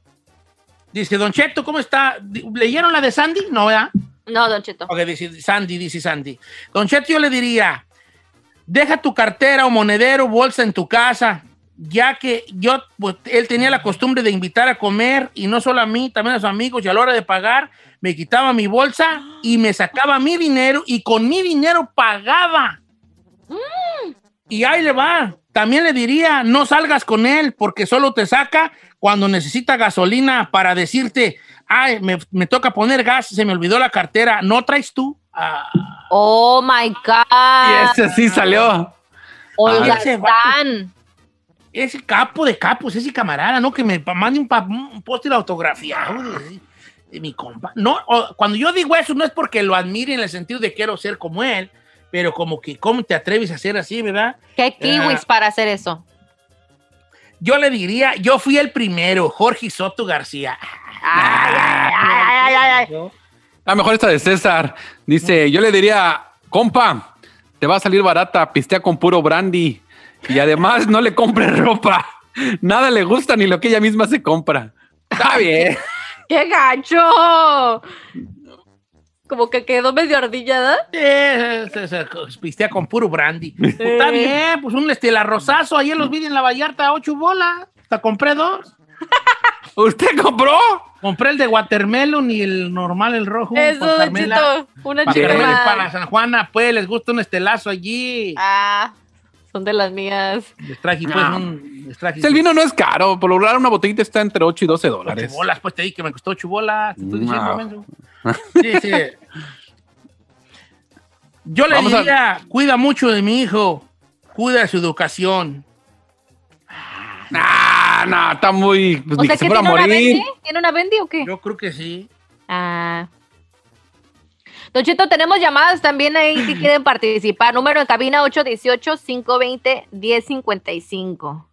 dice, Don Cheto, ¿cómo está? ¿Leyeron la de Sandy? No, ¿verdad? no, Don Cheto. Ok, dice Sandy, dice Sandy. Don Cheto, yo le diría, deja tu cartera o monedero, bolsa en tu casa, ya que yo, pues, él tenía la costumbre de invitar a comer, y no solo a mí, también a sus amigos, y a la hora de pagar, me quitaba mi bolsa y me sacaba mi dinero, y con mi dinero pagaba. Y ahí le va. También le diría, no salgas con él, porque solo te saca cuando necesita gasolina para decirte, ay, me, me toca poner gas, se me olvidó la cartera, ¿no traes tú? Ah, Oh my Y God. ese sí salió. Olga ese vato. Stan. ese capo de capos, ese camarada, ¿no? Que me mande un, un póster autografiado de, de mi compa. No, o- cuando yo digo eso, no es porque lo admire en el sentido de quiero ser como él, pero como que, ¿cómo te atreves a hacer así, verdad? ¿Qué kiwis Ah. para hacer eso? Yo le diría, yo fui el primero, Jorge Soto García. Ay, ay, ay, ay, ay, ay. La mejor esta de César. Dice, yo le diría, compa, te va a salir barata, pistea con puro brandy. Y además no le compres ropa. Nada le gusta ni lo que ella misma se compra. Está bien. ¡Qué gacho! Como que quedó medio ardillada. Eh, se- pistea con puro brandy. Pues está bien, pues un estela rosazo. Ayer los vi en la Vallarta, ocho bolas. Hasta compré dos. ¿Usted compró? Compré el de watermelon y el normal, el rojo. Carmela. Cheto. Una chica para San Juana, pues les gusta un estelazo allí. Ah, son de las mías. Les traje, pues, un. Les traje. El vino no es caro. Por lo regular una botellita está entre 8 y 12 ocho dólares. bolas, pues te dije que me costó ocho bolas. Te estoy diciendo, No. Sí, sí. Yo le Vamos a- diría, cuida mucho de mi hijo, cuida de su educación. Ah, no, está muy... Pues, O sea, que se ¿que fuera a tiene una morir. Bendy? ¿Tiene una Bendy o qué? Yo creo que sí. Ah. Don Cheto, tenemos llamadas también ahí que quieren participar. Número en cabina 818-520-1055.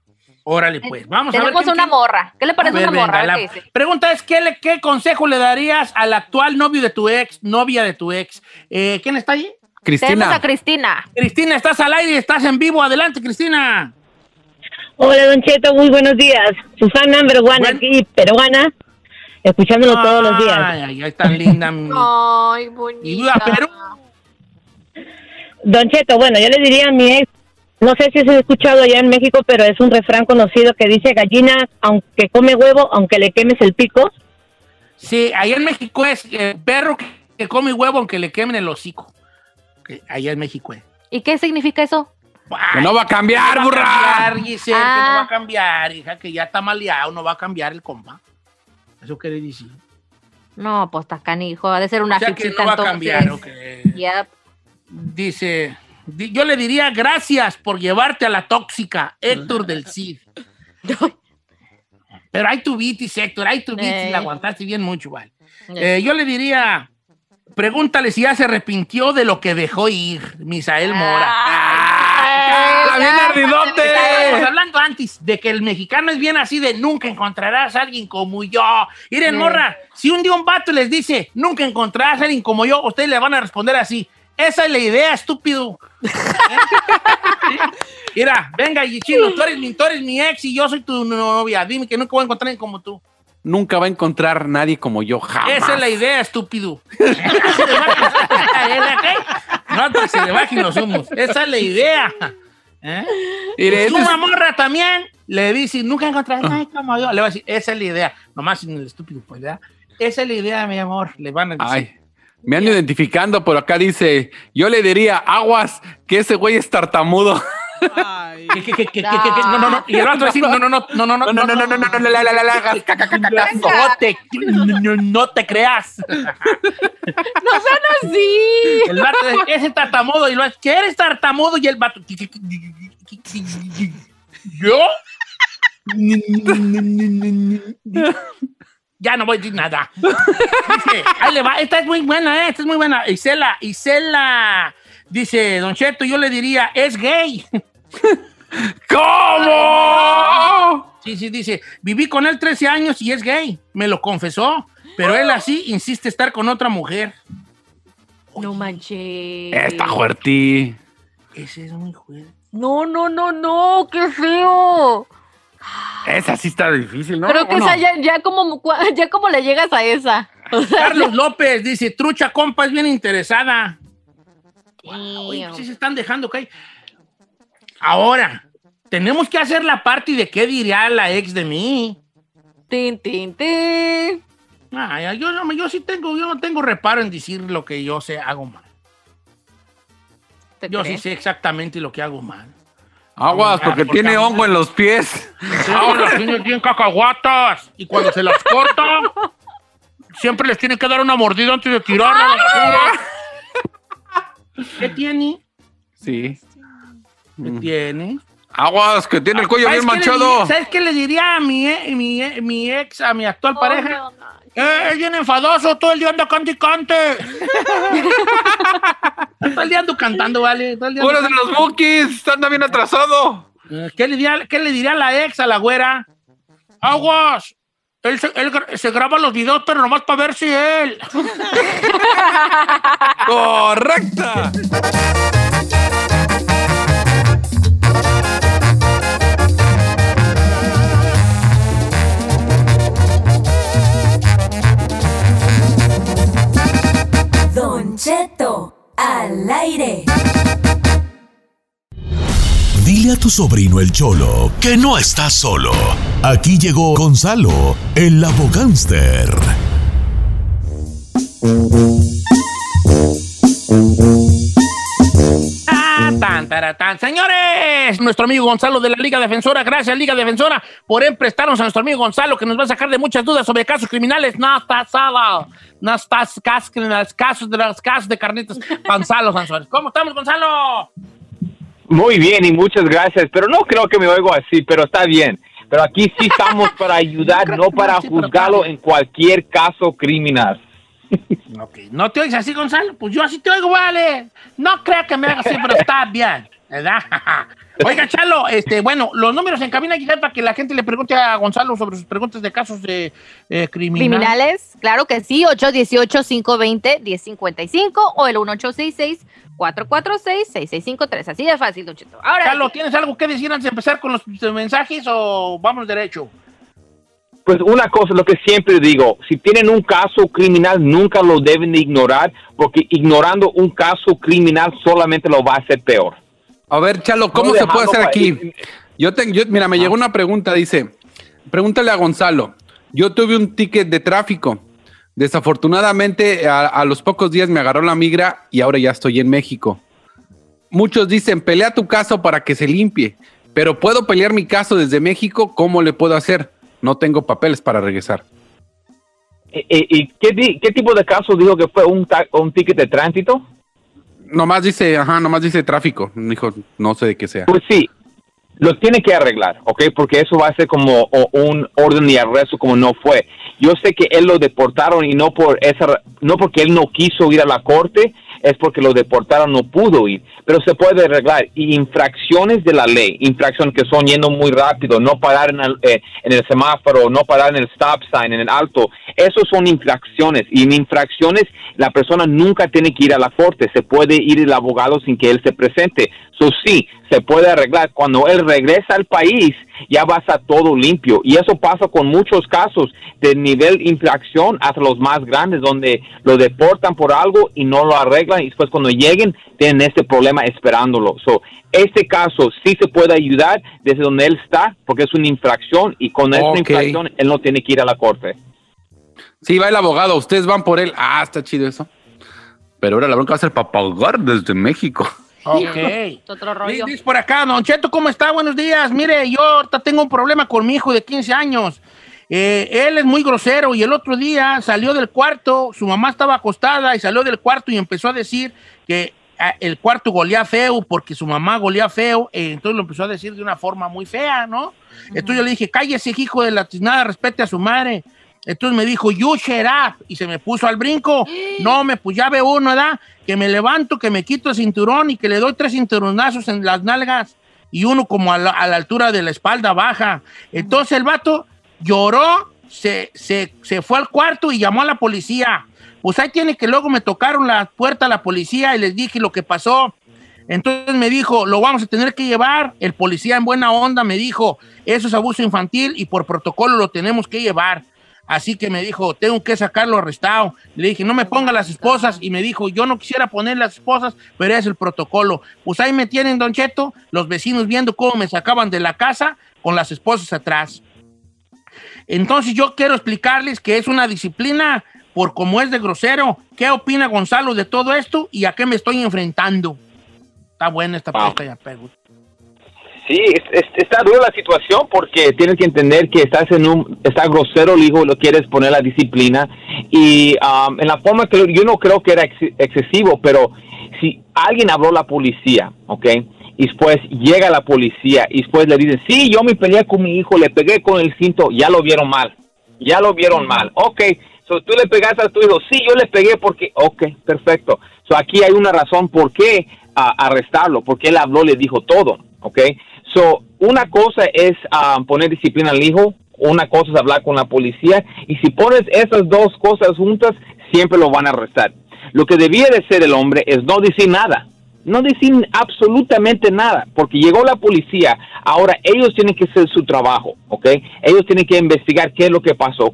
Órale, pues. Vamos a ver. Tenemos una morra. ¿Qué le A parece ver, una morra? venga, la qué pregunta es, ¿qué, le- ¿qué consejo le darías al actual novio de tu ex, novia de tu ex? Eh, ¿Quién está allí? Tenemos Cristina. a Cristina. Cristina, estás al aire, estás en vivo. Adelante, Cristina. Hola, Don Cheto, muy buenos días. Su fan number one Buen- aquí, peruana. Escuchándolo todos los días. Ay, ay, tan linda. mi- Ay, Y bonita. viva Perú. Don Cheto, bueno, yo le diría a mi ex, no sé si se ha escuchado allá en México, pero es un refrán conocido que dice gallina, aunque come huevo, aunque le quemes el pico. Sí, allá en México es eh, perro que, que come huevo aunque le quemen el hocico. Que allá en México es. ¿Y qué significa eso? Que no va a cambiar, no va a burra. cambiar, Giselle, que no Ah. va a cambiar, hija, que ya está maleado, no va a cambiar el compa. Eso quiere decir. No, pues está canijo. Ha de ser una o sea que no va a cambiar, ok. Yep. Dice, di- yo le diría gracias por llevarte a la tóxica, Héctor del Cid. Pero hay tu bitis, Héctor, hay tu bitis, Eh. la aguantaste bien mucho, vale. Eh, yo le diría, pregúntale si ya se arrepintió de lo que dejó ir, Misael Mora. ¡Ah, bien ardidote! Estábamos hablando antes de que el mexicano es bien así de nunca encontrarás a alguien como yo. Miren, Sí. morra, si un día un vato les dice nunca encontrarás a alguien como yo, ustedes le van a responder así. Esa es la idea, estúpido. ¿Eh? Mira, venga, Gichino, tú eres, mi, tú eres mi ex y yo soy tu novia. Dime que nunca voy a encontrar a alguien como tú. Nunca va a encontrar nadie como yo, jamás. Esa es la idea, estúpido. no te se le bajen los humos. Esa es la idea. ¿Eh? Ese es- una morra también le dice, nunca encontré a nadie como yo. Le va a decir, esa es la idea. Nomás sin el estúpido, pues, ¿verdad? Esa es la idea, mi amor. Le van a decir. Ay, me ando identificando, pero acá dice, yo le diría, aguas, que ese güey es tartamudo. Ay. ¿Qué, qué, qué, qué, qué, qué? No, no, no. Y el no, no, no, no, no, no, No, no, te, no, no, no te creas. No sean así. El vato, ese tartamudo, y lo hace, ¿qué eres tartamudo? Y el vato, ¿yo? Ya no voy a decir nada. Dice, ahí le va, esta es muy buena, eh, esta es muy buena. Isela, Isela, dice, Don Cheto, yo le diría, es gay. ¿Cómo? Sí, sí, dice, viví con él 13 años y es gay, me lo confesó, pero él así insiste estar con otra mujer. No manches. Está fuerte. Ese es muy fuerte. No, no, no, no. Qué feo. Esa sí está difícil, ¿no? Creo que esa ya, ya como, ya como le llegas a esa. O sea, Carlos López dice, trucha compa es bien interesada. Oye, ya- pues sí se están dejando caer. Ahora, tenemos que hacer la parte de qué diría la ex de mí. Tin, tin, tin. Ay, yo, no, yo sí tengo, yo no tengo reparo en decir lo que yo sé, hago mal. ¿Te Yo sí sé exactamente lo que hago mal. Aguas, porque Porque tiene hongo en los pies. Ahora las tiene bien cacahuatas. Y cuando se las corta, siempre les tiene que dar una mordida antes de tirarla. a la basura. ¿Qué tiene? Sí. ¿Qué tiene? Aguas, que tiene el cuello ¿Sabes bien manchado. diría- ¿Sabes qué le diría a mi, e- mi, e- mi ex, a mi actual pareja? Oh, no, no. Eh, es bien enfadoso, todo el día anda cante y cante. todo el día ando cantando, ¿vale? Todo el día ando Fuera de los bookies, anda bien atrasado. Eh, ¿Qué le, diría, ¿Qué le diría a la ex, a la güera? Aguas. Él, se, él gra- se graba los videos, pero nomás para ver si él. Correcta. Cheto, al aire. Dile a tu sobrino el cholo que no está solo. Aquí llegó Gonzalo, el abogánster. Tan, taratán. Señores, nuestro amigo Gonzalo de la Liga Defensora, gracias Liga Defensora por prestarnos a nuestro amigo Gonzalo que nos va a sacar de muchas dudas sobre casos criminales. No está solo, no los casos de los casos de carnitas. Gonzalo Sanzores. ¿Cómo estamos, Gonzalo? Muy bien y muchas gracias, pero no creo que me oigo así, pero está bien. Pero aquí sí estamos para ayudar, no para juzgarlo está en cualquier caso criminal. Ok, ¿no te oyes así, Gonzalo? Pues yo así te oigo, vale. No creo que me hagas así, pero está bien, ¿verdad? Oiga, Chalo, este, bueno, los números en cabina quizás para que la gente le pregunte a Gonzalo sobre sus preguntas de casos de eh, criminal. Criminales, claro que sí, 818-520-1055 o el 1866-446-6653. Así de fácil, Don Cheto. Ahora, Chalo, sí. ¿tienes algo que decir antes de empezar con los mensajes o vamos derecho? Pues una cosa, lo que siempre digo, si tienen un caso criminal, nunca lo deben de ignorar, porque ignorando un caso criminal solamente lo va a hacer peor. A ver, Chalo, ¿cómo No se puede hacer aquí? Yo, te- yo- mira, me llegó una pregunta, dice, pregúntale a Gonzalo, yo tuve un ticket de tráfico, desafortunadamente a, a los pocos días me agarró la migra y ahora ya estoy en México. Muchos dicen, pelea tu caso para que se limpie, pero puedo pelear mi caso desde México, ¿cómo le puedo hacer? No tengo papeles para regresar. ¿Y, qué, tipo de caso dijo que fue un, un ticket de tránsito? Nomás dice, ajá, nomás dice tráfico. Dijo, no sé de qué sea. Pues sí, lo tiene que arreglar, ¿ok? Porque eso va a ser como un orden de arresto como no fue. Yo sé que él lo deportaron y no por esa, no porque él no quiso ir a la corte, es porque lo deportaron, no pudo ir. Pero se puede arreglar. Y infracciones de la ley, infracciones que son yendo muy rápido, no parar en el, eh, en el semáforo, no parar en el stop sign, en el alto, esos son infracciones. Y en infracciones la persona nunca tiene que ir a la corte, se puede ir el abogado sin que él se presente. Eso sí, se puede arreglar. Cuando él regresa al país, ya va a estar todo limpio. Y eso pasa con muchos casos de nivel infracción hasta los más grandes, donde lo deportan por algo y no lo arreglan. Y después cuando lleguen, tienen este problema esperándolo. So, este caso sí se puede ayudar desde donde él está, porque es una infracción. Y con esta infracción, él no tiene que ir a la corte. Sí, va el abogado, ustedes van por él. Ah, está chido eso. Pero ahora la bronca va a ser para pagar desde México. Ok. Es otro rollo. Dice por acá, Don Cheto, ¿cómo está? Buenos días. Mire, yo ahorita tengo un problema con mi hijo de 15 años. Eh, él es muy grosero y el otro día salió del cuarto, su mamá estaba acostada y salió del cuarto y empezó a decir que ah, el cuarto golía feo porque su mamá golía feo, eh, entonces lo empezó a decir de una forma muy fea, ¿no? Entonces yo le dije, cállese, hijo de la tiznada, respete a su madre. Entonces me dijo, you up, y se me puso al brinco. No, me pues ya ve uno, ¿verdad? Que me levanto, que me quito el cinturón y que le doy tres cinturonazos en las nalgas y uno como a la, a la altura de la espalda baja. Entonces el vato lloró, se, se, se fue al cuarto y llamó a la policía. Pues ahí tiene que luego me tocaron la puerta a la policía y les dije lo que pasó. Entonces me dijo, lo vamos a tener que llevar. El policía en buena onda me dijo, eso es abuso infantil y por protocolo lo tenemos que llevar. Así que me dijo, tengo que sacarlo arrestado. Le dije, no me ponga las esposas. Y me dijo, yo no quisiera poner las esposas, pero es el protocolo. Pues ahí me tienen, Don Cheto, los vecinos viendo cómo me sacaban de la casa con las esposas atrás. Entonces yo quiero explicarles que es una disciplina por cómo es de grosero. ¿Qué opina Gonzalo de todo esto y a qué me estoy enfrentando? Está buena esta pregunta ya, pego. Sí, es- es- está dura la situación porque tienes que entender que estás en un, está grosero el hijo, lo quieres poner la disciplina y um, en la forma que yo no creo que era ex- excesivo, pero si alguien habló a la policía, ¿ok? Y después llega la policía y después le dicen, sí, yo me peleé con mi hijo, le pegué con el cinto, ya lo vieron mal, ya lo vieron mal, ok. So, tú le pegaste a tu hijo, sí, yo le pegué porque, ok, perfecto. So, aquí hay una razón por qué ah, arrestarlo, porque él habló, le dijo todo, ok. So, una cosa es ah, poner disciplina al hijo, una cosa es hablar con la policía, y si pones esas dos cosas juntas, siempre lo van a arrestar. Lo que debía de ser el hombre es no decir nada, no decir absolutamente nada, porque llegó la policía, ahora ellos tienen que hacer su trabajo, ¿ok? Ellos tienen que investigar qué es lo que pasó,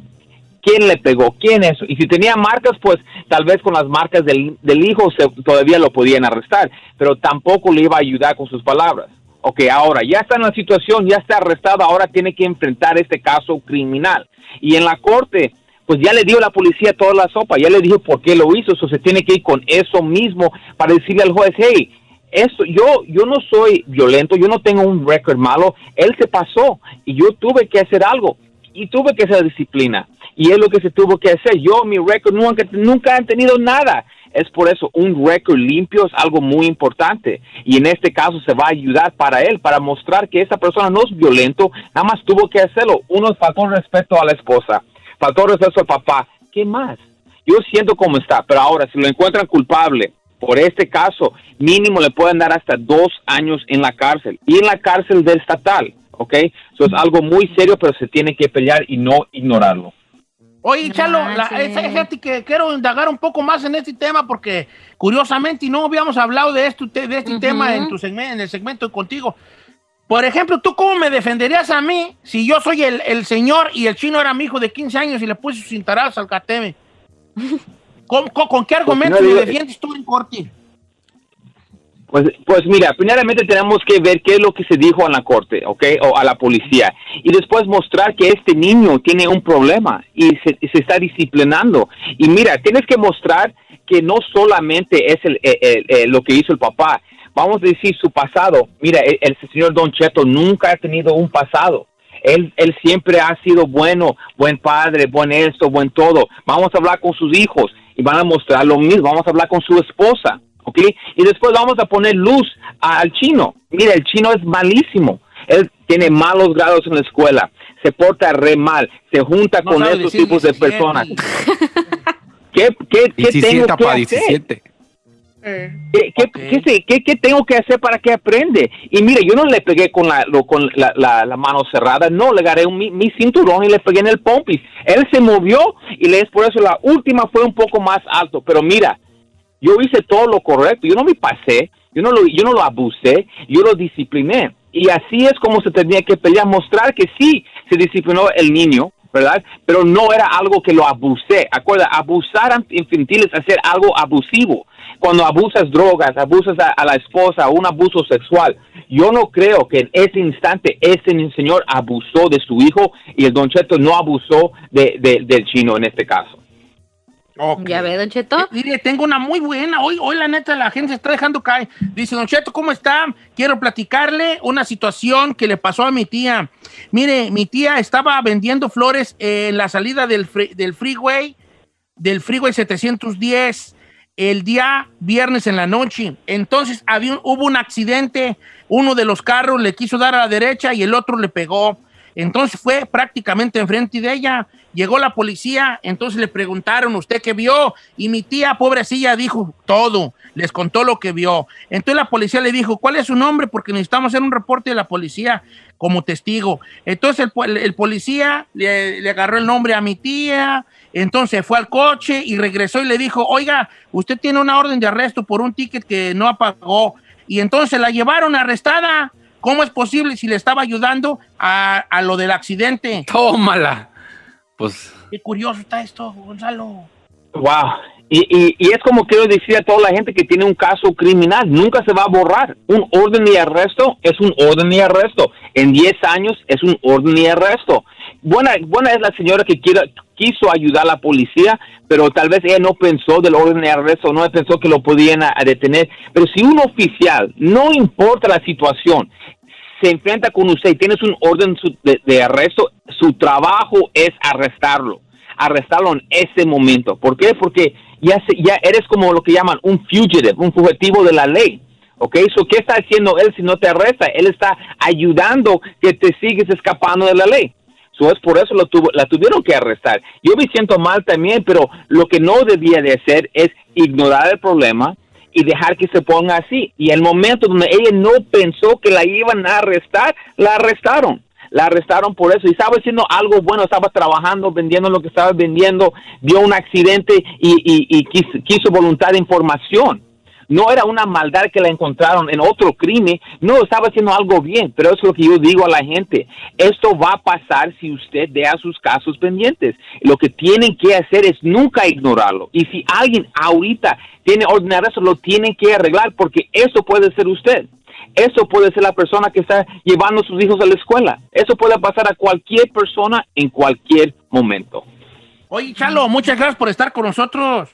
quién le pegó, quién es. Y si tenía marcas, pues tal vez con las marcas del, del hijo se- todavía lo podían arrestar, pero tampoco le iba a ayudar con sus palabras. Ok, ahora ya está en la situación, ya está arrestado, ahora tiene que enfrentar este caso criminal. Y en la corte, pues ya le dio la policía toda la sopa, ya le dijo por qué lo hizo, eso se tiene que ir con eso mismo para decirle al juez, hey, esto, yo, yo no soy violento, yo no tengo un récord malo, él se pasó y yo tuve que hacer algo y tuve que hacer disciplina y es lo que se tuvo que hacer. Yo, mi récord nunca, nunca han tenido nada. Es por eso un récord limpio es algo muy importante y en este caso se va a ayudar para él, para mostrar que esa persona no es violento, nada más tuvo que hacerlo. Uno faltó respeto a la esposa, faltó respeto al papá. ¿Qué más? Yo siento cómo está, pero ahora si lo encuentran culpable por este caso, mínimo le pueden dar hasta dos años en la cárcel y en la cárcel del estatal, ¿ok? Eso es algo muy serio, pero se tiene que pelear y no ignorarlo. Oye, Chalo, la, esa- fíjate que quiero indagar un poco más en este tema porque curiosamente no habíamos hablado de, esto, de este Ujú. tema en, tu segmento, en el segmento contigo. Por ejemplo, ¿tú cómo me defenderías a mí si yo soy el, el señor y el chino era mi hijo de 15 años y le puse sus cintarazos al cateme? ¿Con, con, con qué argumentos no me defiendes tú en corte? Pues, pues mira, primeramente tenemos que ver qué es lo que se dijo en la corte, ¿ok? O a la policía. Y después mostrar que este niño tiene un problema y se, se está disciplinando. Y mira, tienes que mostrar que no solamente es el, el- el- el- lo que hizo el papá. Vamos a decir su pasado. Mira, el, el señor Don Cheto nunca ha tenido un pasado. Él, él siempre ha sido bueno, buen padre, buen esto, buen todo. Vamos a hablar con sus hijos y van a mostrar lo mismo. Vamos a hablar con su esposa, ¿ok? Y después vamos a poner luz al chino. Mira, el chino es malísimo. Él tiene malos grados en la escuela, se porta re mal, se junta No con decir tipos de 17. personas. ¿Qué, qué, qué 17 tengo que para hacer? 17. ¿Qué, qué, Ok. qué se- qué- qué tengo que hacer para que aprende? Y mire, yo no le pegué con la, lo- con la, la- la mano cerrada, no, le agarré un- mi, mi cinturón y le pegué en el pompis. Él se movió y le es por eso la última fue un poco más alto. Pero mira, yo hice todo lo correcto, yo no me pasé, yo no lo, yo no lo abusé, yo lo discipliné. Y así es como se tenía que pelear, mostrar que sí se disciplinó el niño, ¿verdad? Pero no era algo que lo abusé. Acuerda, abusar an- infantil es hacer algo abusivo. Cuando abusas drogas, abusas a, a la esposa, un abuso sexual. Yo no creo que en ese instante ese señor abusó de su hijo y el Don Cheto no abusó de, de- del chino en este caso. Ok. Ya ve, Don Cheto. Eh, Mire, tengo una muy buena. Hoy, hoy la neta, la gente se está dejando caer. Dice, Don Cheto, ¿cómo está? Quiero platicarle una situación que le pasó a mi tía. Mire, mi tía estaba vendiendo flores en la salida del, del freeway, del freeway 710, el día viernes en la noche. Entonces había hubo un accidente. Uno de los carros le quiso dar a la derecha y el otro le pegó. Entonces fue prácticamente enfrente de ella. Llegó la policía, entonces le preguntaron, ¿usted qué vio? Y mi tía, pobrecilla, dijo todo, les contó lo que vio. Entonces la policía le dijo, ¿cuál es su nombre? Porque necesitamos hacer un reporte de la policía como testigo. Entonces el, el policía le, le agarró el nombre a mi tía, entonces fue al coche y regresó y le dijo, oiga, usted tiene una orden de arresto por un ticket que no apagó. Y entonces la llevaron arrestada. ¿Cómo es posible si le estaba ayudando a, a lo del accidente? Tómala. Pues Qué curioso está esto, Gonzalo. Wow. Y, y, y es como quiero decir a toda la gente que tiene un caso criminal, nunca se va a borrar. Un orden de arresto es un orden de arresto. En 10 años es un orden de arresto. Buena, buena es la señora que quiera, quiso ayudar a la policía, pero tal vez ella no pensó del orden de arresto, no pensó que lo podían a- a detener. Pero si un oficial, no importa la situación, se enfrenta con usted y tienes un orden de arresto, su trabajo es arrestarlo, arrestarlo en ese momento. ¿Por qué? Porque ya, se- ya eres como lo que llaman un fugitive, un fugitivo de la ley. ¿Ok? So, ¿Qué está haciendo él si no te arresta? Él está ayudando que te sigues escapando de la ley. So, es por eso lo tuvo, la tuvieron que arrestar. Yo me siento mal también, pero lo que no debía de hacer es ignorar el problema y dejar que se ponga así. Y el momento donde ella no pensó que la iban a arrestar, la arrestaron. La arrestaron por eso y estaba haciendo algo bueno, estaba trabajando, vendiendo lo que estaba vendiendo, vio un accidente y, y- y quiso, quiso voluntad de información. No era una maldad que la encontraron en otro crimen, no, estaba haciendo algo bien, pero eso es lo que yo digo a la gente. Esto va a pasar si usted deja sus casos pendientes. Lo que tienen que hacer es nunca ignorarlo. Y si alguien ahorita tiene orden de arresto, lo tienen que arreglar porque eso puede ser usted. Eso puede ser la persona que está llevando a sus hijos a la escuela. Eso puede pasar a cualquier persona en cualquier momento. Oye, Chalo, muchas gracias por estar con nosotros.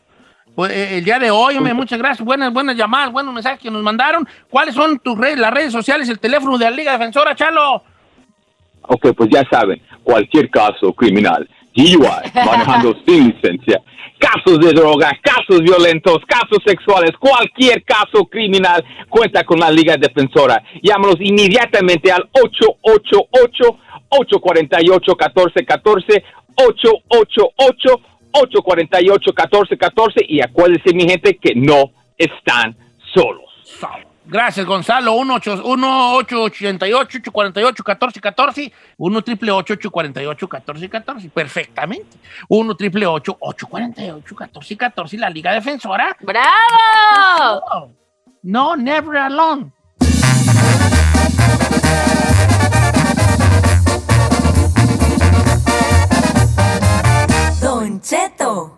Pues, eh, el día de hoy, hombre, muchas gracias. Buenas, buenas llamadas, buenos mensajes que nos mandaron. ¿Cuáles son tus redes, las redes sociales, el teléfono de la Liga Defensora, Chalo? Ok, pues ya saben, cualquier caso criminal, DUI, manejando sin licencia, casos de droga, casos violentos, casos sexuales, cualquier caso criminal, cuenta con la Liga Defensora. Llámanos inmediatamente al 888-848-1414, 848-1414 y acuérdense mi gente que no están solos. Gracias, Gonzalo. 1-888-848-1414. 1-888-848-1414. Perfectamente. 1-888-848-1414. La Liga Defensora. ¡Bravo! No, never alone. Don Che Cristo.